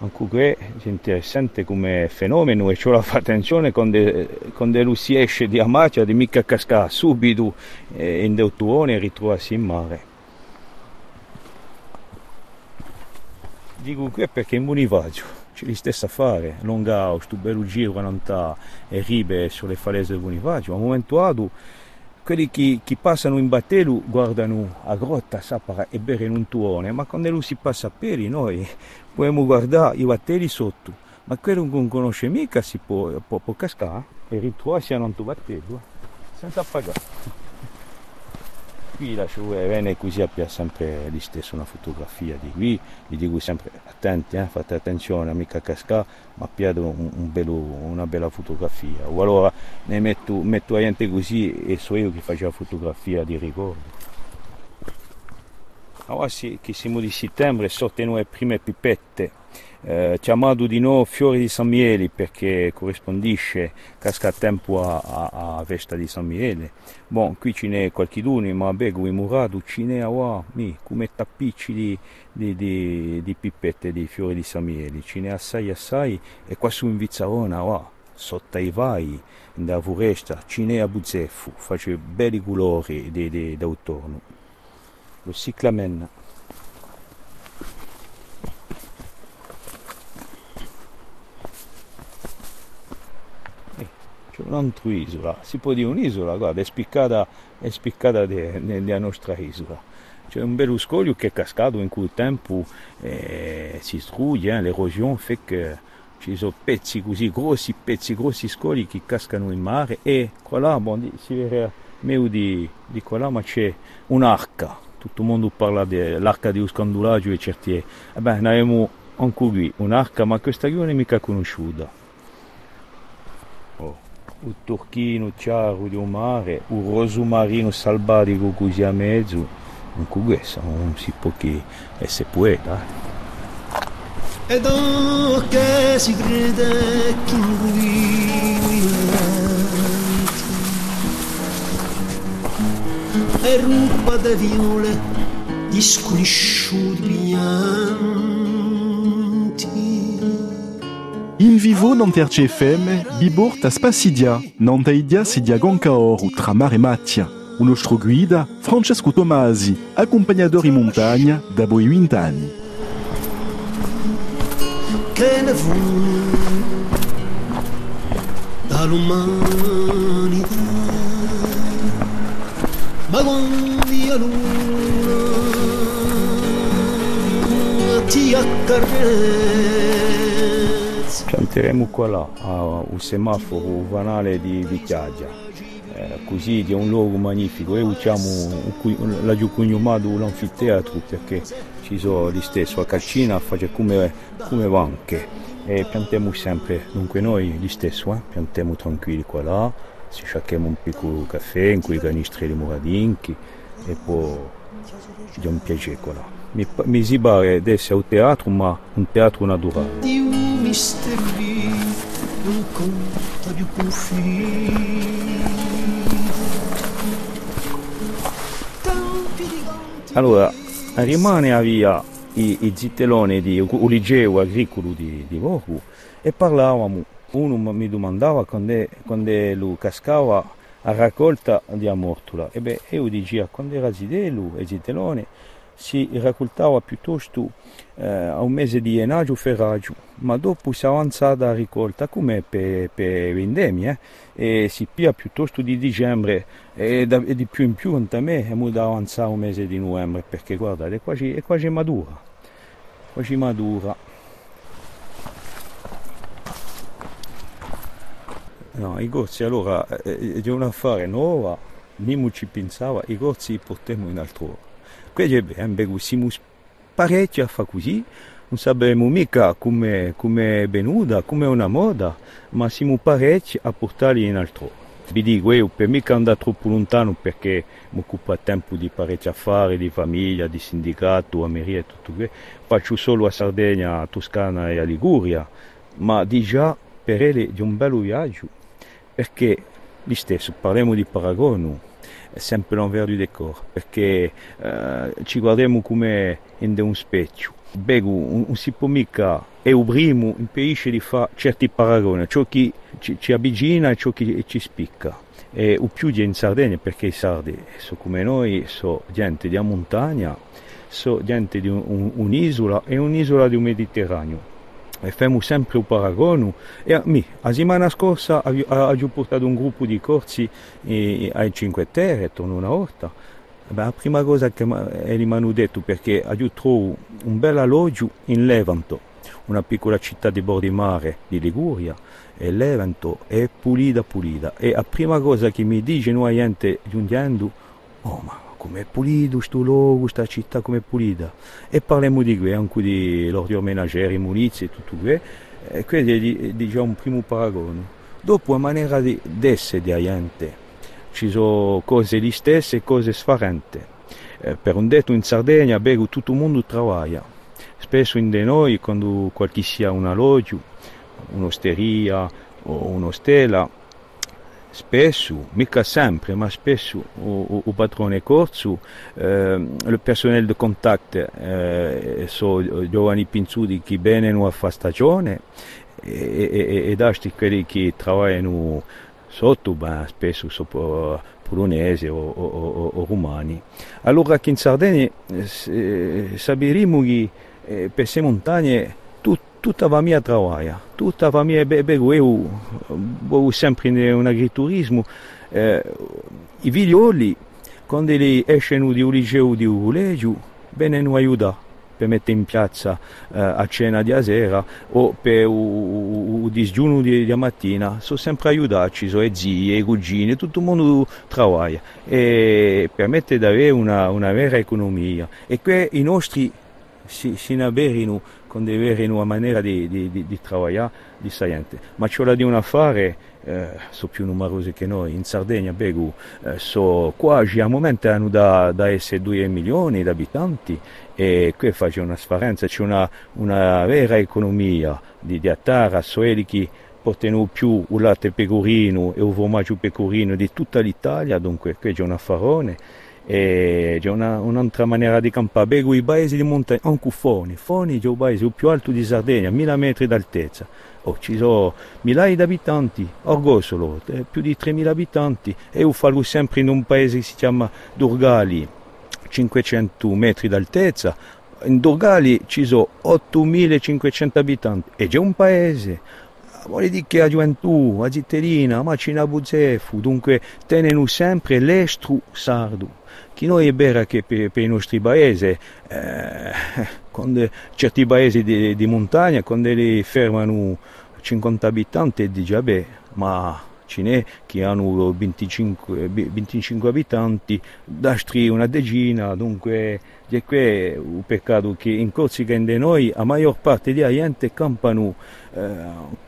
Anche qui è interessante come fenomeno e ci la fa attenzione quando, quando si esce di Amacia di mica cascare subito eh, in deutuone e ritrovarsi in mare. Dico qui perché in Bonivaggio c'è lo stesso affare, lunga questo bello giro quando e ribe sulle falese del Bonivaggio, a un momento dato quelli che, che, passano in battello guardano a grotta sapara e bere in un tuone, ma quando lui si passa peli noi possiamo guardare i battelli sotto, ma quello che non conosce mica si può, può, può cascare e ritrovarsi a un battello senza pagare qui lascio bene così abbia sempre lì stesso una fotografia di qui gli dico sempre attenti eh, fate attenzione mica cascare ma piado un, un una bella fotografia. O allora ne metto, metto a gente così e so io che faccio la fotografia di ricordo. Ora sì, che siamo di settembre sortono le prime pipette eh, chiamato di nuovo Fiori di San Miele perché corrispondisce casca a tempo a, a, a festa di San Miele. Bon, qui ce n'è qualcuno, ma bego i murado ce n'è mi, come tappicci di, di, di, di, pipette di Fiori di San Miele, ce n'è assai assai e qua su in Vizzarona, ah, sotto i vai, da foresta, ce n'è a Buzzeffu, face belli colori d'autunno. Lo ciclamen. c'è un'altra isola, si può dire un'isola, guarda, è spiccata, è spiccata della nostra isola. C'è un bello scoglio che è cascato in quel tempo eh, si strugge, eh, l'erosione fa che ci sono pezzi così grossi, pezzi grossi scogli che cascano in mare e qua là, bon, si vede meglio di, di qua là, ma c'è un'arca, tutto il mondo parla dell'arca di Uscandulaggio e certi, e beh, noi abbiamo anche qui un'arca, ma questa non è mica conosciuta o turchino chiaro un mare, o roso marino salvatico così a mezzo, anche questo non si può che essere poeta. Ed oh che si crede che e ruba da viole di sconosciuti In vivo nanterce FM, bibort a Spassidia, nantaidia sedia Gancaor tra mare e Mattia. O nostro guida, Francesco Tomasi, accompagnatore in montagna da boi 20 anni. Pianteremo qua là, al semaforo vanale di Vicchiaggia, eh, così è un luogo magnifico. E usiamo laggiù cognomato l'anfiteatro perché ci sono gli stessi. A Calcina, fa come, come banche e piantiamo sempre, dunque noi gli stessi, eh, piantiamo tranquilli qua là, ci sciacchiamo un piccolo caffè in cui canistri di muradinchi e poi un piacere qua là. Mi, pare di essere un teatro, ma un teatro naturale. Misteri un conto di confini. Allora, rimane a via i, i zitelloni di un liceo agricolo di, di Voru e parlavamo, uno mi domandava quando, quando lui cascava a raccolta di amortula e beh io dicevo quando era zitello e zitellone si raccoltava piuttosto eh, a un mese di enaggio ferraggio, ma dopo si avanza la ricolta come per, per vendemmie eh, e si pia piuttosto di dicembre e, da, e, di più in più a me è molto avanzare un mese di novembre perché guardate è quasi, è quasi madura, quasi madura. No, i gozzi allora eh, è un affare nuovo, Nimo ci pensava, i gozzi portiamo in altro Quindi bene, siamo parecchi a fare così, non sappiamo mica come, è venuta, come è una moda, ma siamo parecchi a portarli in altro. Vi dico, io per mica andare troppo lontano perché mi occupa tempo di parecchi affari, di famiglia, di sindacato, amerie e tutto questo. Faccio solo a Sardegna, a Toscana e a Liguria, ma di già per ele di un bel viaggio, perché, di stesso, parliamo di paragone, è sempre l'envers du décor, perché eh, ci guardiamo come in un specchio. Begu non si può mica, è il primo, impedisce di fare certi paragoni, ciò che ci, ci avvicina e ciò che ci spicca. E o più in Sardegna perché i sardi sono come noi, sono gente di montagna, sono gente di un, un'isola e un'isola di un Mediterraneo e facciamo sempre un paragone. E mi, la settimana scorsa ho portato un gruppo di corsi eh, ai Cinque Terre, torno una volta. Beh, la prima cosa che mi hanno detto perché ho trovato un bel alloggio in Levanto, una piccola città di bordi mare di Liguria, e Levanto è pulita pulita. E la prima cosa che mi dice noi gente giungendo, oh ma come è pulito questo luogo, questa città come è pulita. E parliamo di questo, anche di l'ordine menagere, i munizi e tutto questo. E questo è diciamo, un primo paragone. Dopo la maniera di essere della gente, ci sono cose le stesse e cose differenti. Eh, per un detto in Sardegna, beh, tutto il mondo lavora. Spesso in noi, quando qualche sia un alloggio, un'osteria o un'ostela, spesso, mica sempre, ma spesso il padrone corso, eh, il personale di contatto eh, sono giovani pinzudi che vengono a fare stagione e, e, ed altri quelli che lavorano sotto, beh, spesso sono polonesi o, o, o, o, rumani. Allora che in Sardegna eh, sappiamo che eh, per queste montagne tutta la famiglia lavora, tutta famiglia bebe, io ho sempre un agriturismo, eh, i figlioli quando li escono di un liceo di un collegio vengono aiutati per mettere in piazza eh, a cena di sera o per il disgiuno di, di mattina, sono sempre aiutati, sono le zie, i cugini, tutto il mondo lavora e permette di avere una, una vera economia. E qui i nostri si, si naberino con avere una maniera di, di, di, di lavorare differente. Ma da di un affare, eh, sono più numerosi che noi, in Sardegna, Begu, eh, so quasi al momento hanno da, da essere 2 milioni di abitanti e qui fa una differenza, c'è una, una, vera economia di, di attara, so che portano più il latte pecorino e il formaggio pecorino di tutta l'Italia, dunque qui c'è un affarone e c'è una, un'altra maniera di campare. Bego i paesi di montagna, anche Foni, Foni è il paese più alto di Sardegna, 1000 metri d'altezza. Oh, ci sono migliaia di abitanti, Orgosolo, eh, più di 3000 abitanti, e io fallo sempre in un paese che si chiama Durgali, 500 metri d'altezza. In Durgali ci sono 8500 abitanti e c'è un paese vuole dire che la gioventù, la cittadina, ma c'è una buzzefu, dunque tengono sempre l'estro sardo che noi è vero che per, per, i nostri paesi, eh, quando certi paesi di, di, montagna, quando li fermano 50 abitanti, dice, beh, ma ce n'è che hanno 25, 25 abitanti, d'astri una decina, dunque è il peccato che in Corsica e noi la maggior parte della gente campano,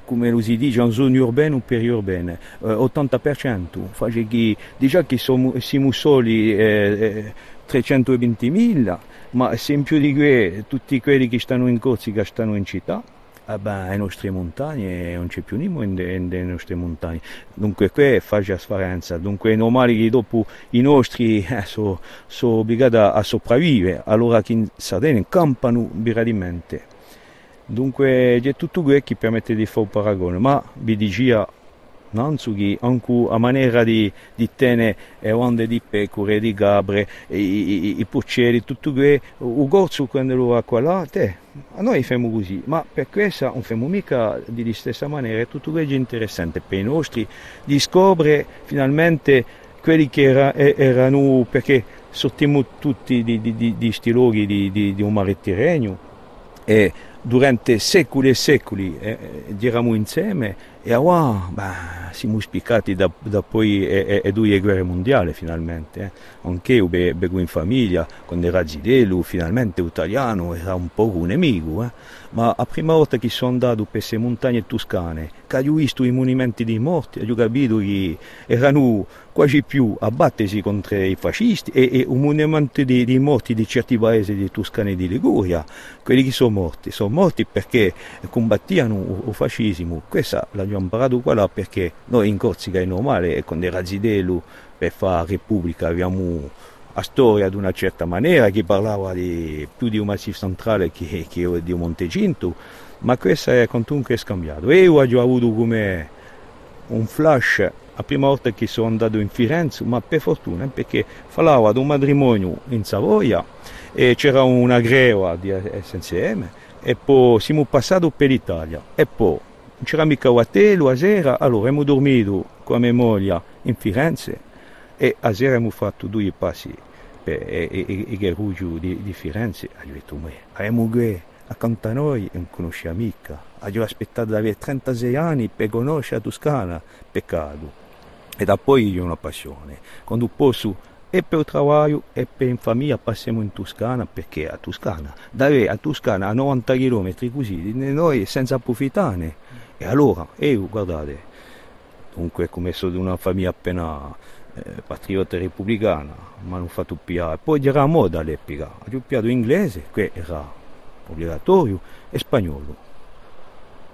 come lo si dice, in zone urbane o periurbane, eh, 80%, Fage che, già che siamo, siamo soli eh, 320.000, ma se più di questo tutti quelli che stanno in Corsica stanno in città, ah ben, le nostre montagne non c'è più niente nelle nostre montagne. Dunque qui fa differenza dunque è normale che dopo i nostri eh, sono so obbligati a sopravvivere. Allora che in Sardegna campano viralmente dunque c'è tutto questo che permette di fare un paragone ma vi dicia Nanzugi, anche a maniera di, di tenere le onde di pecore, di gabre, i, i, i puccieri, tutto questo, il gorzo quando lo ha qua là, te, noi facciamo così, ma per questo non facciamo mica di stessa maniera, è tutto questo interessante per i nostri, di scoprire finalmente quelli che era, erano, perché sortiamo tutti di, di, di, di questi luoghi di, di, di un mare Tirreno e durante secoli e secoli eh, eravamo insieme e ora bah, siamo spiccati da, da poi e, e, due guerre mondiali finalmente. Eh. Anche io bevo in famiglia, quando era Zidelu, finalmente italiano, era un po' un nemico. Eh. Ma la prima volta che sono andato per queste montagne toscane, che ho visto i monumenti dei morti, ho capito che erano quasi più a battersi contro i fascisti e, e un monumento dei, dei morti di certi paesi di Toscana e di Liguria, quelli che sono morti, sono morti perché combattevano il fascismo. Questa la abbiamo imparato qua là perché noi in Corsica è normale con dei razzidelu per fare repubblica abbiamo la storia di una certa maniera, che parlava di, più di un massif centrale che, che di un Monteginto, ma questo è comunque scambiato. E io ho avuto come un flash la prima volta che sono andato in Firenze, ma per fortuna, perché parlava di un matrimonio in Savoia e c'era una greva di SNCM e poi siamo passati per l'Italia e poi non c'era mica hotel a sera, allora abbiamo dormito con mia moglie in Firenze e a sera abbiamo fatto due passi per il garugio di, di, Firenze e ho detto, ma abbiamo accanto a noi non conosciamo mica. Ho aspettato di avere 36 anni per conoscere la Toscana, peccato. E da poi una passione. Quando posso e per lavoro e per in famiglia passiamo in Toscana perché a Toscana, da a Toscana a 90 km così, noi senza approfittare. E allora, io guardate, dunque come sono di una famiglia appena eh, patriota repubblicana, mi hanno fatto piare. Poi era moda all'epoca, ho piato inglese, che era obbligatorio, e spagnolo.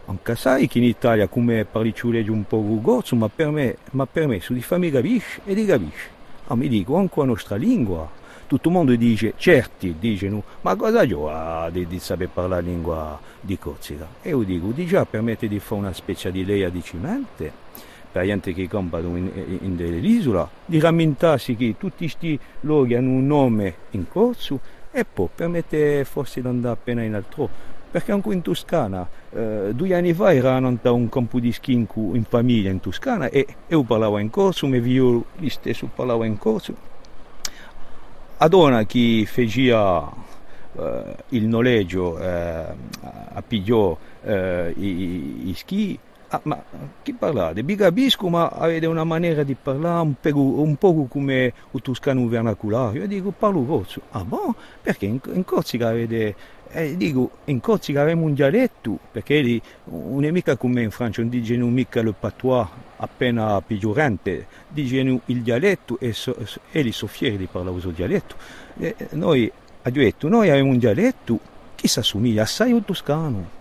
Anche sai che in Italia come parli un po' rugozzo, ma per me, ma per me su di fammi capisci e di capisci. Ah, mi dico anche la nostra lingua. Tutto il mondo dice, certi dicono, ma cosa io di, di sapere parlare la lingua di Corsica? E io dico, di già permette di fare una specie di leia di cimente per gente che campano in, in, in dell'isola, di rammentarsi che tutti questi luoghi hanno un nome in corso e poi permette forse di andare appena in altro perché anche in Toscana, eh, due anni fa erano a un campo di schinco in famiglia in Toscana e io parlavo in corso, mio figlio stesso parlava in corso. A donna che faceva eh, il noleggio eh, a pigliò eh, i, i schi, Ah, ma chi parlate? Vi capisco, ma avete una maniera di parlare un, po', un po come un toscano vernacolare. Io dico, parlo corso. Ah, boh? Perché in, in Corsica avete eh, dico, in Corsica abbiamo un dialetto, perché lì, non è mica come in Francia, non dicono mica il patois appena peggiorante, dicono il dialetto e, so, e li sono fieri di parlare questo dialetto. Eh, noi, ha detto, noi abbiamo un dialetto che si assomiglia assai al toscano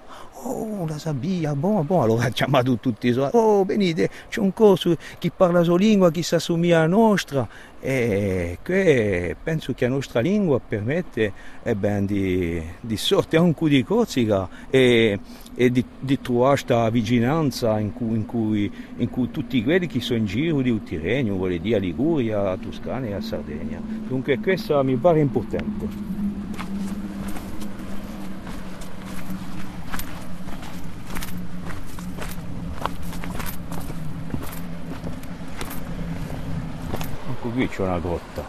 Oh, la sabia, buono, buono. Allora ha chiamato tutti. Oh, venite, c'è un corso che parla la sua lingua che si assomiglia alla nostra. E che penso che la nostra lingua permette eh ben, di, di sorte anche di Corsica e, e di, di, trovare questa vicinanza in cui, in, cui, in cui, tutti quelli che sono in giro di Tirreno, vuole dire Liguria, Toscana e Sardegna. Dunque questo mi pare importante. Qui c'è una grotta,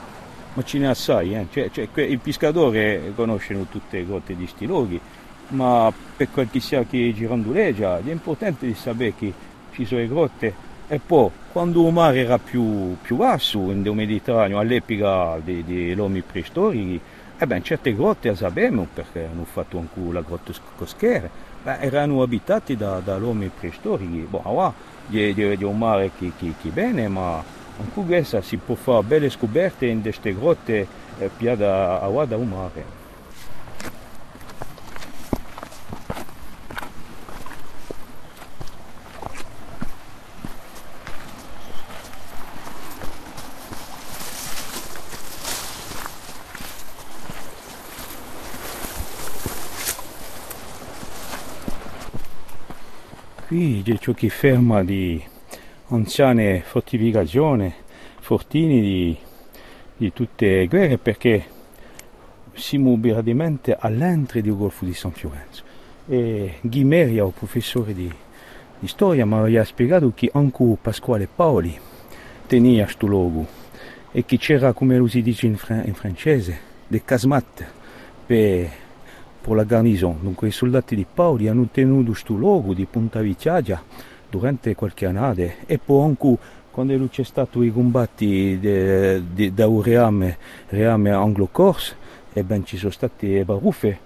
ma ce n'è assai, eh? cioè, cioè, il pescatore conosce tutte le grotte di sti luoghi, ma per quel che sia che giranduleggia è importante di sapere che ci sono le grotte. E poi quando il mare era più, più basso nel Mediterraneo all'epoca dell'uomo preistorici eh ben, certe grotte le sappiamo perché hanno fatto anche la grotta costiera beh, erano abitate da, dall'uomo preistorici. Bon, là, di, un mare che, che, che bene ma in Cughessa si può fare belle scoperte in queste grotte eh, piada a da un mare. Qui c'è ciò che ferma di anziane fortificazioni, fortini di, di tutte le guerre perché siamo praticamente all'entrata del Golfo di San Fiorenzo. E Ghimeria, il professore di, di storia, mi aveva spiegato che anche Pasquale Paoli tenia questo luogo e che c'era, come lo si dice in, fran- in francese, dei casmat per, per la garnison. Dunque i soldati di Paoli hanno tenuto questo luogo di Punta Viciagia durante qualche annata e poi anche quando c'è stato i combatti da un reame, reame anglo-corse e ben ci sono state baruffe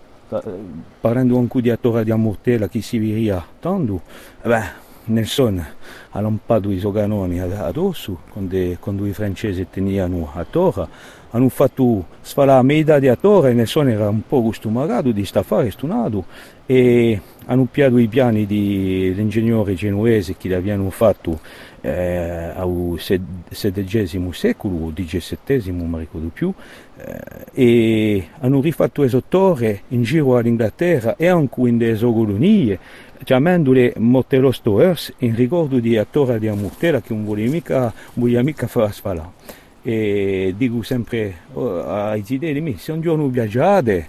parlando anche di Torre di Amortella che si viria tanto beh, Nelson ha lampato i suoi canoni addosso quando, quando i francesi tenivano a Torre hanno fatto sfalare metà di a Torre Nelson era un po' costumato di stare stunato e hanno piato i piani dell'ingegnere genovese che l'avevano fatto eh, al XVI secolo o XVII, non mi ricordo più, eh, e hanno rifatto torre in giro all'Inghilterra e anche in delle colonie, chiamandole Mortello Stores in ricordo di Torre di Amurtella che non voleva mica, voleva mica far sfalare. E dico sempre oh, ai idee se un giorno viaggiate,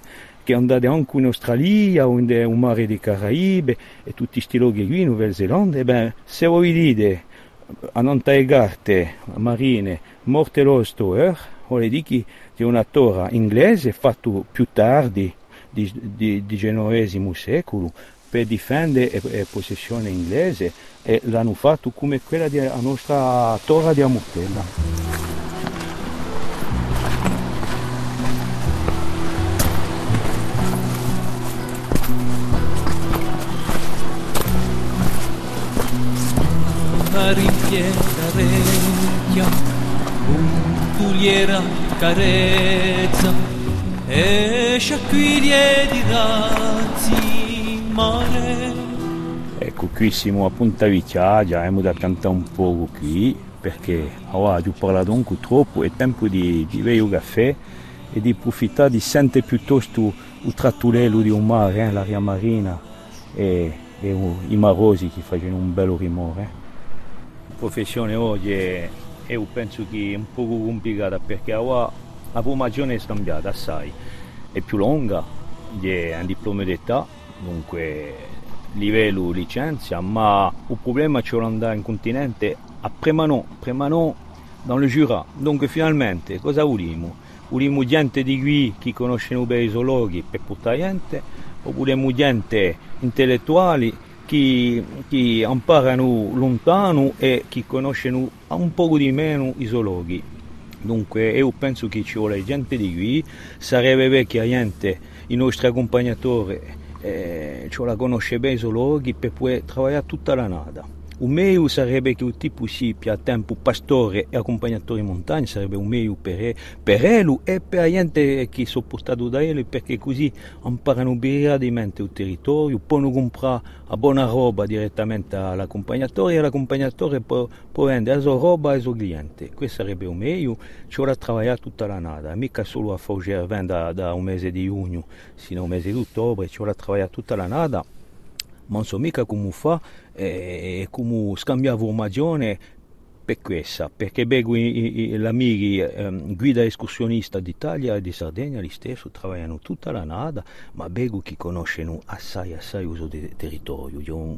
che andate anche in Australia o in mare dei Caraibi e tutti questi luoghi qui in Nuova Zelanda, e se voi dite a non taegarte marine morte lo stoer, vuol dire che è una torre inglese fatta più tardi di, genovesimo secolo per difendere la possessione inglese e l'hanno fatto come quella della nostra torre di Amurtella. Riviera vecchia, un'uliera carezza e sciacquiglie di razzi mare. Ecco, qui siamo a Punta Vicciagia, abbiamo da cantare un po' qui perché ora ho parlato anche troppo, è tempo di, di bere un caffè e di approfittare di sentire piuttosto il trattulello di un mare, eh, l'aria marina e, e i marosi che fanno un bel rumore. Professione oggi è, io penso che è un po' complicata perché la formazione è scambiata assai, è più lunga, è un diploma d'età, dunque livello licenzia, ma il problema c'è andare in continente a Premanon dans le Jura. Dunque finalmente cosa vogliamo? Vogliamo gente di qui che conoscono bene i zoologhi per portare gente, o vogliamo gente intellettuali che, che imparano lontano e che conoscono un po' di meno i zoologhi. Dunque io penso che ci vuole gente di qui, sarebbe vecchia gente, i nostri accompagnatori, eh, ci la conosce bene i zoologhi per poter lavorare tutta la nada. O meglio sarebbe che un tipo sia più a tempo pastore e accompagnatore in montagna, sarebbe un meglio per, per lui e per gente che è sopportato da lui, perché così imparano immediatamente il territorio, possono comprare la buona roba direttamente all'accompagnatore e l'accompagnatore può, può vendere la sua roba ai suoi clienti. Questo sarebbe un meglio, ci vorrà lavorare tutta la nada, mica solo a Fogger da, da un mese di giugno sino a un mese di ottobre, ci vorrà lavorare tutta la nada ma non so mica come fa e come scambia informazione per questa, perché beggo l'amici eh, guida escursionista d'Italia e di Sardegna, li stesso, lavorano tutta la nada, ma beggo che conoscono assai, assai uso del territorio. Io,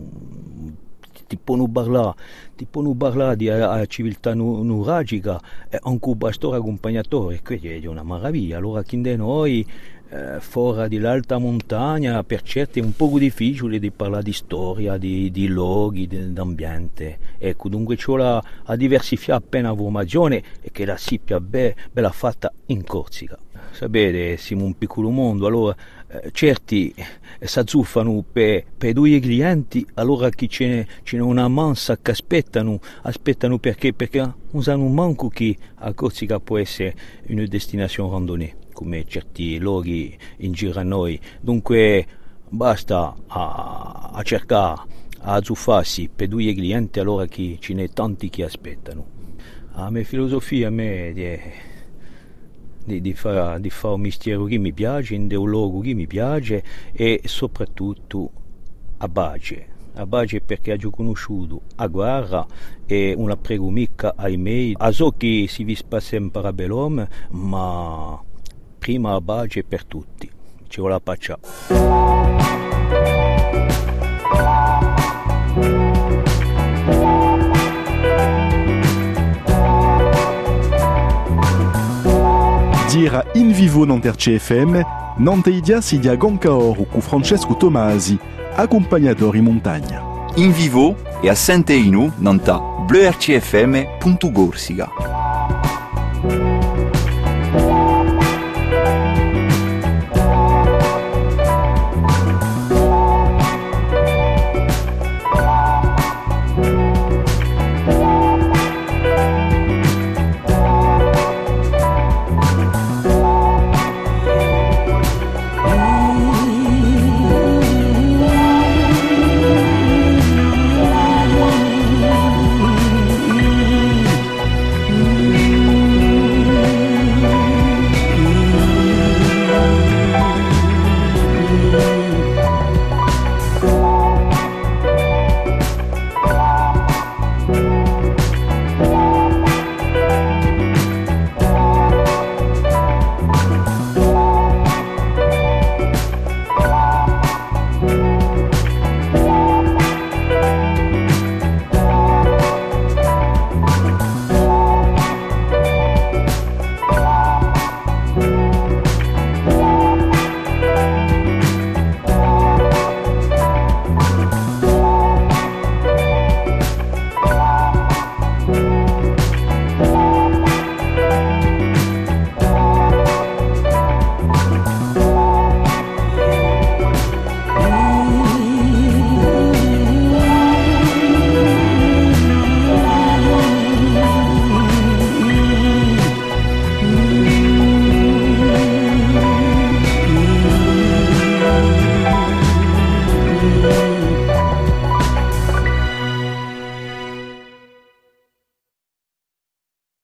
ti possono parlare, ti possono parlare di a, civiltà nuragica e anche un pastore accompagnatore, quindi è una meraviglia. Allora, chi di noi eh, fuori dell'alta montagna per certi è un po' difficile di parlare di storia, di, di luoghi, d'ambiente. Ecco, dunque c'è la, a diversificare appena la formazione e che la sappia be, bella fatta in Corsica. Sapete, siamo un piccolo mondo, allora eh, certi eh, si azzuffano per, per due clienti, allora chi c'è, c'è una mansa che aspettano, aspettano perché? Perché non sanno manco che a Corsica può essere una destinazione randonnée come certi luoghi in giro a noi. Dunque basta a, a cercare a azzuffarsi per due clienti allora che ce n'è tanti che aspettano. La mia filosofia a me è di, di, fare, un mistero che mi piace, in un luogo che mi piace e soprattutto a Bace. A Bace perché ho conosciuto a guerra e una prego mica ai miei. A so che si vi spassa in parabellum, ma prima a Baci per tutti. Ci vuole la pace. Dira in vivo Nanter CFM, Nanteidia si dia Goncaor cu Francesco Tomasi, accompagnatore in montagna. In vivo e a Senteinu, nanta bleuRCFM.gorsiga.